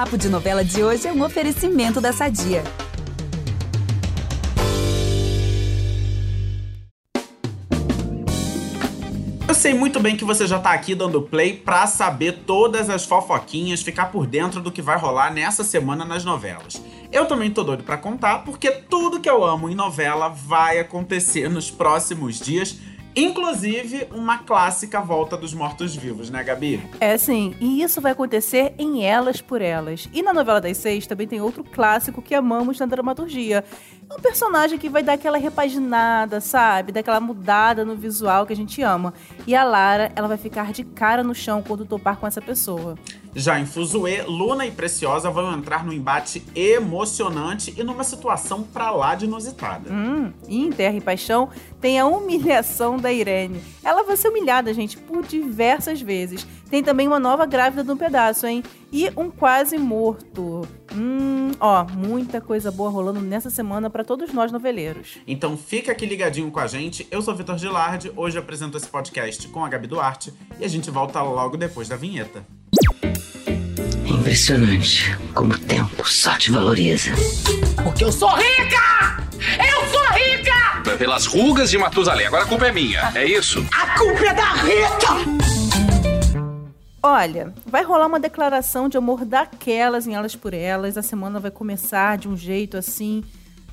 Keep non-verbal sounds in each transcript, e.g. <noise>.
Papo de Novela de hoje é um oferecimento da Sadia. Eu sei muito bem que você já tá aqui dando play pra saber todas as fofoquinhas, ficar por dentro do que vai rolar nessa semana nas novelas. Eu também tô doido pra contar, porque tudo que eu amo em novela vai acontecer <laughs> nos próximos dias. Inclusive, uma clássica volta dos mortos-vivos, né, Gabi? É sim, e isso vai acontecer em Elas por Elas. E na novela das seis também tem outro clássico que amamos na dramaturgia. É um personagem que vai dar aquela repaginada, sabe? Daquela mudada no visual que a gente ama. E a Lara, ela vai ficar de cara no chão quando topar com essa pessoa. Já em Fuzue, Luna e Preciosa vão entrar num embate emocionante e numa situação pra lá de inusitada. Hum, e em Terra e Paixão tem a humilhação da Irene. Ela vai ser humilhada, gente, por diversas vezes. Tem também uma nova grávida no pedaço, hein? E um quase morto. Hum, ó, muita coisa boa rolando nessa semana para todos nós noveleiros. Então fica aqui ligadinho com a gente. Eu sou Vitor Gilardi, hoje eu apresento esse podcast com a Gabi Duarte e a gente volta logo depois da vinheta. Impressionante como o tempo só te valoriza. Porque eu sou rica! Eu sou rica! Pelas rugas de Matusalém, agora a culpa é minha, é isso? A culpa é da Rita! Olha, vai rolar uma declaração de amor daquelas em Elas por Elas. A semana vai começar de um jeito assim,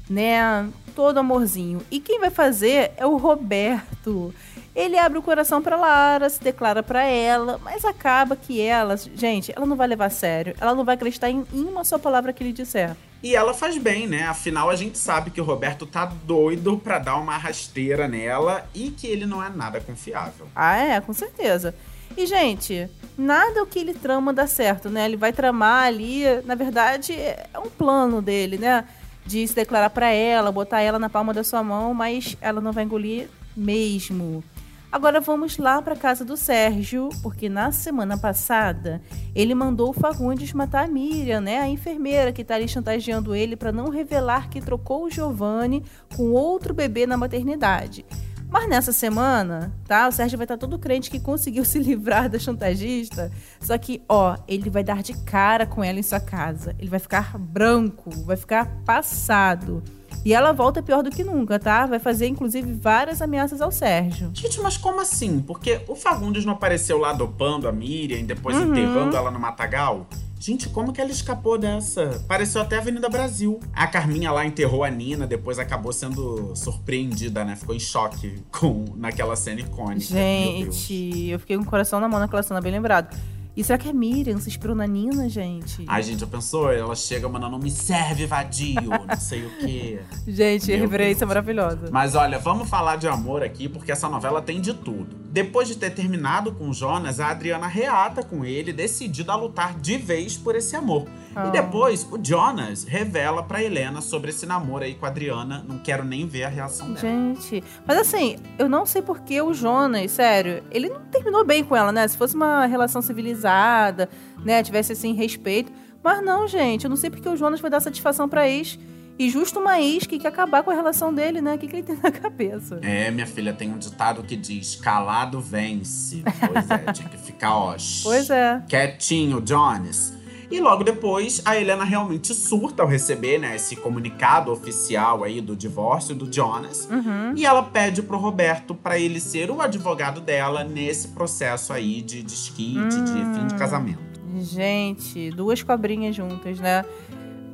né? Todo amorzinho. E quem vai fazer é o Roberto. Ele abre o coração pra Lara, se declara pra ela, mas acaba que ela, gente, ela não vai levar a sério. Ela não vai acreditar em, uma só palavra que ele disser. E ela faz bem, né? Afinal, a gente sabe que o Roberto tá doido pra dar uma rasteira nela e que ele não é nada confiável. Ah, é, com certeza. E, gente, nada o que ele trama dá certo, né? Ele vai tramar ali, na verdade, é um plano dele, né? De se declarar pra ela, botar ela na palma da sua mão, mas ela não vai engolir mesmo. Agora vamos lá para casa do Sérgio, porque na semana passada ele mandou o Fagundes matar a Miriam, né? A enfermeira que tá ali chantageando ele para não revelar que trocou o Giovanni com outro bebê na maternidade. Mas nessa semana, tá? O Sérgio vai estar todo crente que conseguiu <laughs> se livrar da chantagista. Só que, ó, ele vai dar de cara com ela em sua casa. Ele vai ficar branco, vai ficar passado. E ela volta pior do que nunca, tá? Vai fazer, inclusive, várias ameaças ao Sérgio. Gente, mas como assim? Porque o Fagundes não apareceu lá dopando a Miriam e depois enterrando ela no matagal? Gente, como que ela escapou dessa? Pareceu até a Avenida Brasil. A Carminha lá enterrou a Nina, depois acabou sendo surpreendida, né? Ficou em choque com naquela cena icônica. Gente, eu fiquei com o coração na mão naquela cena, bem lembrado. E será que é Miriam? Se inspirou na Nina, gente? Ai, gente, já pensou? Ela chega mandando, me serve, vadio, não sei o quê. <laughs> Gente, Meu referência é Deus. maravilhosa. Mas olha, vamos falar de amor aqui, porque essa novela tem de tudo. Depois de ter terminado com o Jonas, a Adriana reata com ele, decidida a lutar de vez por esse amor. Ah. E depois, o Jonas revela pra Helena sobre esse namoro aí com a Adriana. Não quero nem ver a reação dela. Gente, mas assim, eu não sei por que o Jonas, sério, ele não terminou bem com ela, né? Se fosse uma relação civilizada, né, tivesse assim respeito. Mas não, gente, eu não sei porque o Jonas vai dar satisfação pra ex. E justo uma ex que quer acabar com a relação dele, né? O que, que ele tem na cabeça? É, minha filha, tem um ditado que diz: calado vence. Pois é, tinha que ficar, ó. <laughs> Pois é. quietinho, Jones. E logo depois, a Helena realmente surta ao receber, né, esse comunicado oficial aí do divórcio do Jonas. Uhum. E ela pede pro Roberto pra ele ser o advogado dela nesse processo aí de desquite, de fim de Hum. casamento. Gente, duas cobrinhas juntas, né?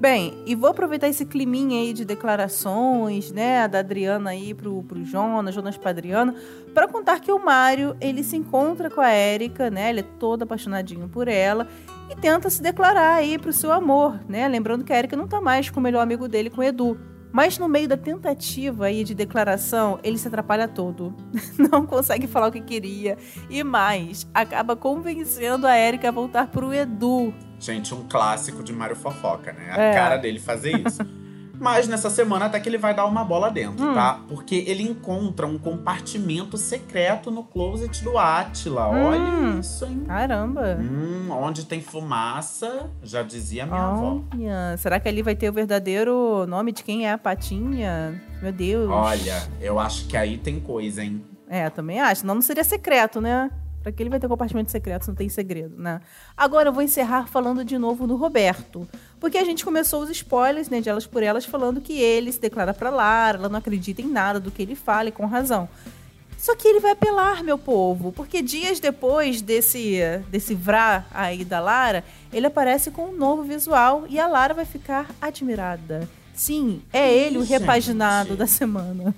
Bem, e vou aproveitar esse climinha aí de declarações, né, da Adriana aí pro, pro Jonas, Jonas pra Adriana, pra contar que o Mário, ele se encontra com a Érica, né, ele é todo apaixonadinho por ela, e tenta se declarar aí pro seu amor, né, lembrando que a Érica não tá mais com o melhor amigo dele, com o Edu. Mas no meio da tentativa aí de declaração, ele se atrapalha todo. <laughs> Não consegue falar o que queria. E mais, acaba convencendo a Érica a voltar pro Edu. Gente, um clássico de Mário Fofoca, né? A É. cara dele fazer isso. <laughs> Mas nessa semana até que ele vai dar uma bola dentro, Hum. tá? Porque ele encontra um compartimento secreto no closet do Átila. Hum. Olha isso, hein? Caramba! Hum, onde tem fumaça, já dizia minha avó. Olha, será que ali vai ter o verdadeiro nome de quem é a Patinha? Meu Deus. Olha, eu acho que aí tem coisa, hein? É, também acho. Não seria secreto, né? Pra que ele vai ter compartimento secreto se não tem segredo, né? Agora eu vou encerrar falando de novo no Roberto. Porque a gente começou os spoilers, né, de Elas por Elas, falando que ele se declara pra Lara, ela não acredita em nada do que ele fala e com razão. Só que ele vai apelar, meu povo, porque dias depois desse, desse vrá aí da Lara, ele aparece com um novo visual e a Lara vai ficar admirada. Sim, é ele o repaginado gente. da semana.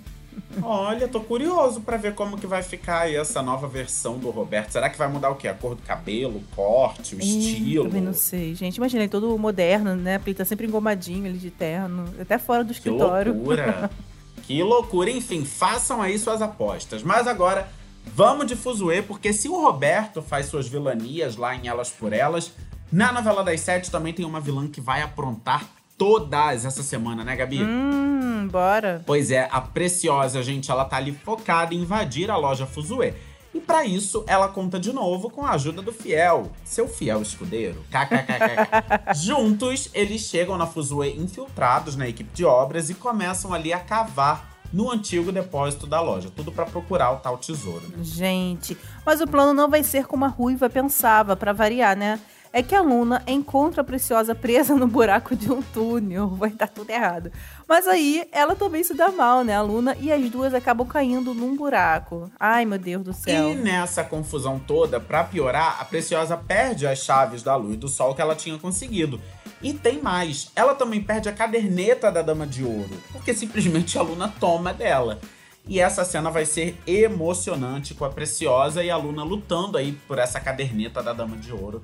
Olha, tô curioso pra ver como que vai ficar aí essa nova versão do Roberto. Será que vai mudar o quê? A cor do cabelo, o corte, o estilo? Também não sei, gente. Imagina, ele todo moderno, né? Porque ele tá sempre engomadinho, ele de terno, até fora do Que escritório. loucura! <laughs> que loucura! Enfim, façam aí suas apostas. Mas agora, vamos de Fuzue, porque se o Roberto faz suas vilanias lá em Elas por Elas, na novela das sete também tem uma vilã que vai aprontar todas essa semana, né, Gabi? Hum, bora. Pois é, a Preciosa, gente, ela tá ali focada em invadir a loja Fuzue. E pra isso, ela conta de novo com a ajuda do Fiel, seu fiel escudeiro. KKKK. <laughs> Juntos, eles chegam na Fuzue infiltrados na equipe de obras e começam ali a cavar no antigo depósito da loja. Tudo pra procurar o tal tesouro, né? Gente, mas o plano não vai ser como a Ruiva pensava, pra variar, né? É que a Luna encontra a Preciosa presa no buraco de um túnel. Vai dar tudo errado. Mas aí ela também se dá mal, né? A Luna e as duas acabam caindo num buraco. Ai, meu Deus do céu. E nessa confusão toda, pra piorar, a Preciosa perde as chaves da luz do sol que ela tinha conseguido. E tem mais, ela também perde a caderneta da Dama de Ouro, porque simplesmente a Luna toma dela. E essa cena vai ser emocionante com a Preciosa e a Luna lutando aí por essa caderneta da Dama de Ouro.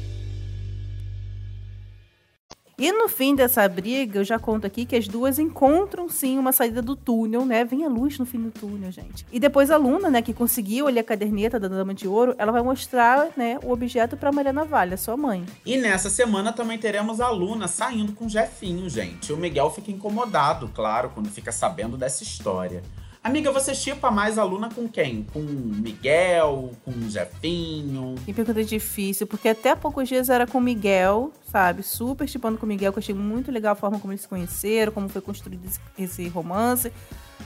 E no fim dessa briga, eu já conto aqui que as duas encontram sim uma saída do túnel, né? Vem a luz no fim do túnel, gente. E depois a Luna, né, que conseguiu ali a caderneta da Dama de Ouro, ela vai mostrar, né, o objeto pra Maria Navalha, sua mãe. E nessa semana também teremos a Luna saindo com o Jefinho, gente. O Miguel fica incomodado, claro, quando fica sabendo dessa história. Amiga, você chipa mais a Luna com quem? Com o Miguel? Com o Jefinho? Que pergunta difícil, porque até há poucos dias era com o Miguel, sabe? Super chipando com o Miguel, que eu achei muito legal a forma como eles se conheceram, como foi construído esse, romance.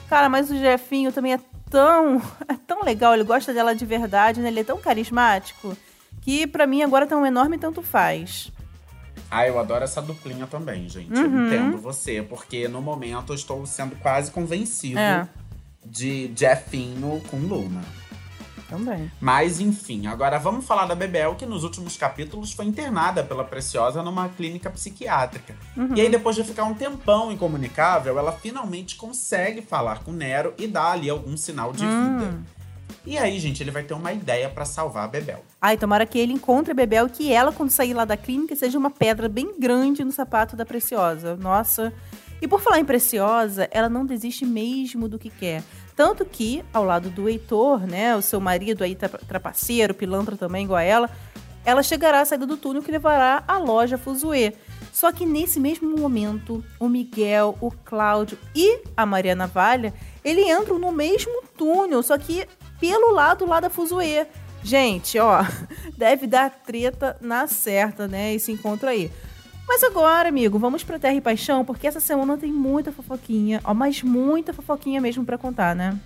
Cara, mas o Jefinho também é tão, <laughs> é tão legal, ele gosta dela de verdade, né? Ele é tão carismático que pra mim agora tá um enorme tanto faz. Ah, eu adoro essa duplinha também, gente. Eu Uhum. entendo você, porque no momento eu estou sendo quase convencido É. de Jefinho com Luna. Também. Mas enfim, agora vamos falar da Bebel, que nos últimos capítulos foi internada pela Preciosa numa clínica psiquiátrica. E aí, depois de ficar um tempão incomunicável, ela finalmente consegue falar com Nero e dar ali algum sinal de vida. E aí, gente, ele vai ter uma ideia pra salvar a Bebel. Ai, tomara que ele encontre a Bebel e que ela, quando sair lá da clínica, seja uma pedra bem grande no sapato da Preciosa. Nossa. E por falar em Preciosa, ela não desiste mesmo do que quer. Tanto que, ao lado do Heitor, né, o seu marido aí, tra- trapaceiro, pilantra também, igual a ela, ela chegará à saída do túnel que levará à loja Fuzue. Só que nesse mesmo momento, o Miguel, o Cláudio e a Maria Navalha, ele entram no mesmo túnel, só que pelo lado lá da Fuzue. Gente, ó, <laughs> deve dar treta na certa, né, esse encontro aí. Mas agora, amigo, vamos pra Terra e Paixão, porque essa semana tem muita fofoquinha, ó, mas muita fofoquinha mesmo pra contar, né?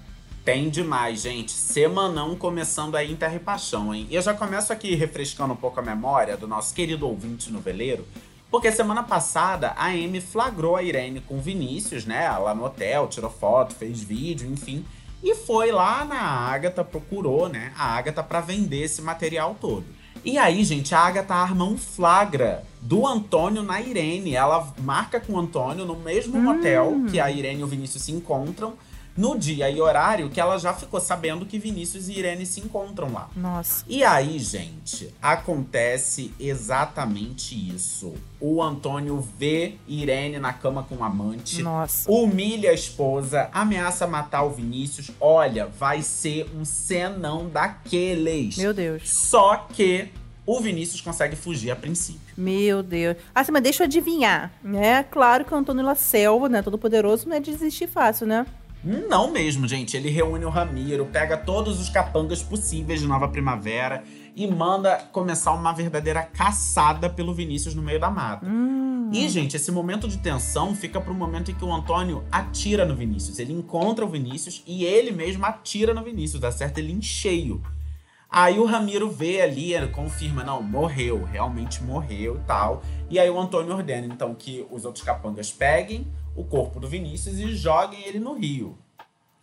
Tem demais, gente. Semanão começando aí em Terra e Paixão, hein? E eu já começo aqui refrescando um pouco a memória do nosso querido ouvinte noveleiro, porque semana passada a Amy flagrou a Irene com Vinícius, né? Lá no hotel, tirou foto, fez vídeo, enfim. E foi lá na Agatha, procurou, né? A Agatha pra vender esse material todo. E aí, gente, a Agatha arma um flagra do Antônio na Irene. Ela marca com o Antônio no mesmo hotel que a Irene e o Vinícius se encontram no dia e horário que ela já ficou sabendo que Vinícius e Irene se encontram lá. Nossa. E aí, gente, acontece exatamente isso. O Antônio vê Irene na cama com um amante, Nossa. humilha a esposa, ameaça matar o Vinícius. Olha, vai ser um cenão daqueles. Meu Deus. Só que o Vinícius consegue fugir a princípio. Meu Deus. Ah, sim, mas deixa eu adivinhar, né? Claro que o Antônio La Selva, né, todo poderoso, não é de desistir fácil, né? Não mesmo, gente. Ele reúne o Ramiro, pega todos os capangas possíveis de Nova Primavera e manda começar uma verdadeira caçada pelo Vinícius no meio da mata. Hum. E, gente, esse momento de tensão fica pro momento em que o Antônio atira no Vinícius. Ele encontra o Vinícius e ele mesmo atira no Vinícius, acerta ele em cheio. Aí o Ramiro vê ali, confirma, não, morreu, realmente morreu e tal. E aí o Antônio ordena, então, que os outros capangas peguem o corpo do Vinícius e joguem ele no rio.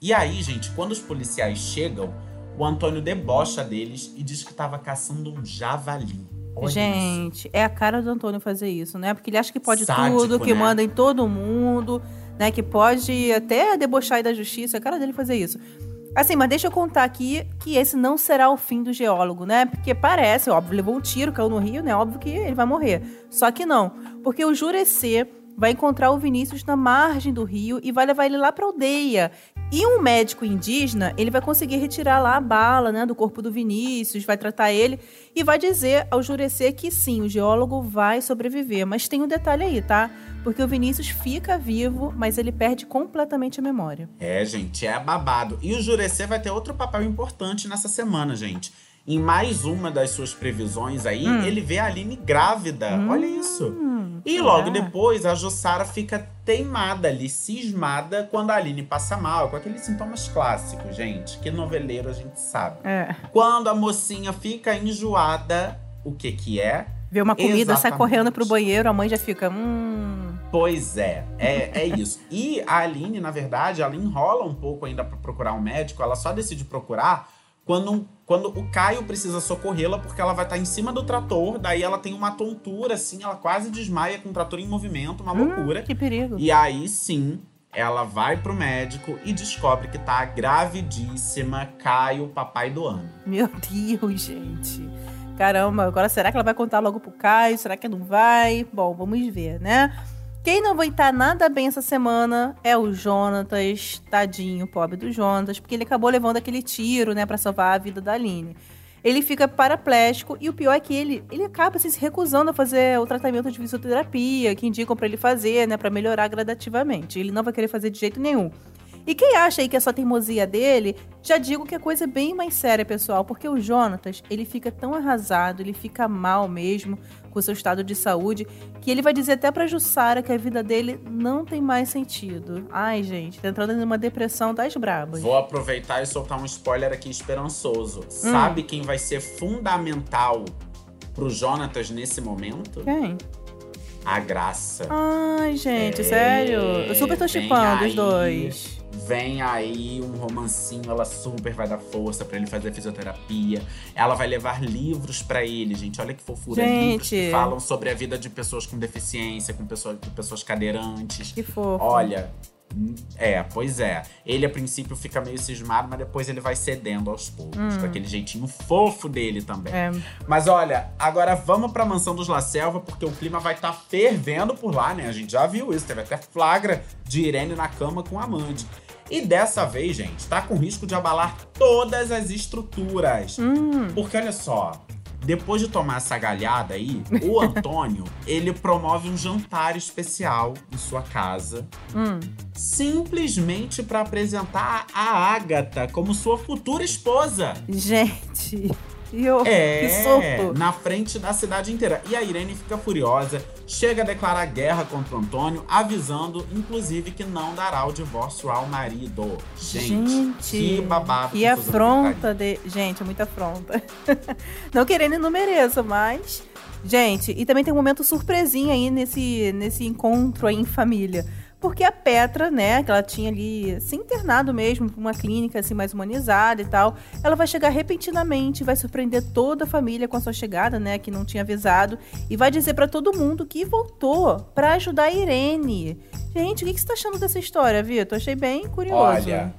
E aí, gente, quando os policiais chegam, o Antônio debocha deles e diz que estava caçando um javali. Olha isso. Gente, é a cara do Antônio fazer isso, né? Porque ele acha que pode Sádico, tudo, que né? manda em todo mundo, né? Que pode até debochar aí da justiça. É a cara dele fazer isso. Assim, mas deixa eu contar aqui que esse não será o fim do geólogo, né? Porque parece, óbvio, levou um tiro, caiu no rio, né? Óbvio que ele vai morrer. Só que não. Porque o Jurecê vai encontrar o Vinícius na margem do rio e vai levar ele lá pra aldeia. E um médico indígena, ele vai conseguir retirar lá a bala, né, do corpo do Vinícius, vai tratar ele e vai dizer ao Jurecê que sim, o geólogo vai sobreviver. Mas tem um detalhe aí, tá? Porque o Vinícius fica vivo, mas ele perde completamente a memória. É, gente, é babado. E o Jurecê vai ter outro papel importante nessa semana, gente. Em mais uma das suas previsões aí, Hum. ele vê a Aline grávida. Olha isso. E logo é. depois, a Jussara fica teimada ali, cismada, quando a Aline passa mal, com aqueles sintomas clássicos, gente, que noveleiro a gente sabe. É. Quando a mocinha fica enjoada, o que que é? Vê uma comida, sai Exatamente. correndo pro banheiro, a mãe já fica. Hum. Pois é, é, é isso. E a Aline, na verdade, ela enrola um pouco ainda pra procurar um médico, ela só decide procurar quando, quando o Caio precisa socorrê-la, porque ela vai estar em cima do trator, daí ela tem uma tontura, assim, ela quase desmaia com o trator em movimento, uma loucura. Que perigo. E aí sim, ela vai pro médico e descobre que tá gravidíssima, Caio, papai do ano. Meu Deus, gente. Caramba, agora será que ela vai contar logo pro Caio? Será que não vai? Bom, vamos ver, né? Quem não vai estar nada bem essa semana é o Jonatas, tadinho, pobre do Jonatas, porque ele acabou levando aquele tiro, né, pra salvar a vida da Aline. Ele fica paraplégico e o pior é que ele, ele acaba assim, se recusando a fazer o tratamento de fisioterapia que indicam pra ele fazer, né, Pra melhorar gradativamente. Ele não vai querer fazer de jeito nenhum. E quem acha aí que é só teimosia dele, já digo que a coisa é bem mais séria, pessoal, porque o Jonatas, ele fica tão arrasado, ele fica mal mesmo com o seu estado de saúde, que ele vai dizer até pra Jussara que a vida dele não tem mais sentido. Ai, gente, tá entrando numa depressão das brabas. Vou aproveitar e soltar um spoiler aqui esperançoso. Sabe quem vai ser fundamental pro Jonatas nesse momento? Quem? A Graça. Ai, gente, É, sério? Eu super tô vem chipando os dois. Vem aí um romancinho, ela super vai dar força pra ele fazer fisioterapia. Ela vai levar livros pra ele, gente. Olha que fofura. Livros que Gente. falam sobre a vida de pessoas com deficiência, com pessoas, com pessoas cadeirantes. Que fofo. Olha, hum, é, pois é. Ele a princípio fica meio cismado, mas depois ele vai cedendo aos poucos, com aquele jeitinho fofo dele também. Hum. É. Mas olha, agora vamos pra mansão dos La Selva, porque o clima vai estar fervendo por lá, né? A gente já viu isso, teve até flagra de Irene na cama com Amande. E dessa vez, gente, tá com risco de abalar todas as estruturas. Hum. Porque olha só, depois de tomar essa galhada aí, o <laughs> Antônio, ele promove um jantar especial em sua casa, Hum. simplesmente pra apresentar a Agatha como sua futura esposa. Gente, eu, <laughs> É, que soco. na frente da cidade inteira. E a Irene fica furiosa, chega a declarar guerra contra o Antônio, avisando, inclusive, que não dará o divórcio ao marido. Gente, Gente, que babado. Que confusão afronta de. Gente, é muita afronta. <laughs> não querendo e não mereço, mas. Gente, e também tem um momento surpresinha aí nesse, nesse encontro aí em família. Porque a Petra, né, que ela tinha ali se internado mesmo, uma clínica assim mais humanizada e tal, ela vai chegar repentinamente, vai surpreender toda a família com a sua chegada, né, que não tinha avisado, e vai dizer para todo mundo que voltou para ajudar a Irene. Gente, o que, que você tá achando dessa história, Vitor? Achei bem curioso. Olha,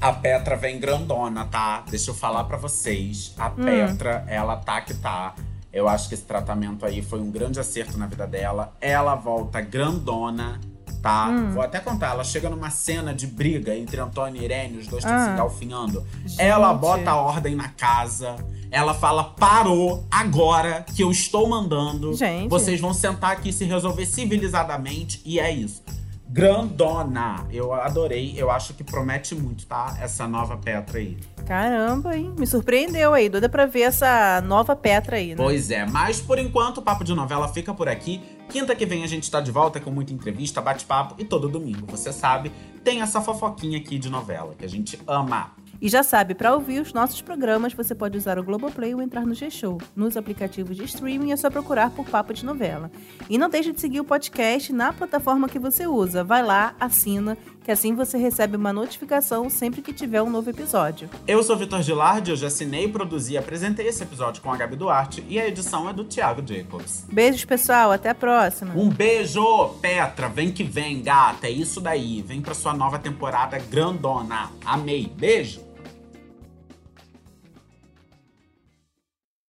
a Petra vem grandona, tá? Deixa eu falar para vocês. A Hum. Petra, ela tá que tá. Eu acho que esse tratamento aí foi um grande acerto na vida dela. Ela volta grandona, tá? Hum. Vou até contar. Ela chega numa cena de briga entre Antônio e Irene, os dois estão Ah. se engalfinhando. Gente. Ela bota a ordem na casa. Ela fala: parou agora que eu estou mandando. Gente. Vocês vão sentar aqui e se resolver civilizadamente. E é isso. Grandona. Eu adorei. Eu acho que promete muito, tá? Essa nova Petra aí. Caramba, hein? Me surpreendeu aí. Doida pra ver essa nova Petra aí, né? Pois é, mas por enquanto o Papo de Novela fica por aqui. Quinta que vem a gente tá de volta com muita entrevista, bate-papo e todo domingo, você sabe, tem essa fofoquinha aqui de novela que a gente ama. E já sabe, para ouvir os nossos programas, você pode usar o Globoplay ou entrar no G-Show. Nos aplicativos de streaming é só procurar por Papo de Novela. E não deixe de seguir o podcast na plataforma que você usa. Vai lá, assina, que assim você recebe uma notificação sempre que tiver um novo episódio. Eu sou Vitor Gilardi, eu já assinei, produzi e apresentei esse episódio com a Gabi Duarte e a edição é do Thiago Jacobs. Beijos, pessoal. Até a próxima. Um beijo, Petra, vem que vem, gata, é isso daí. Vem pra sua nova temporada grandona. Amei, beijo!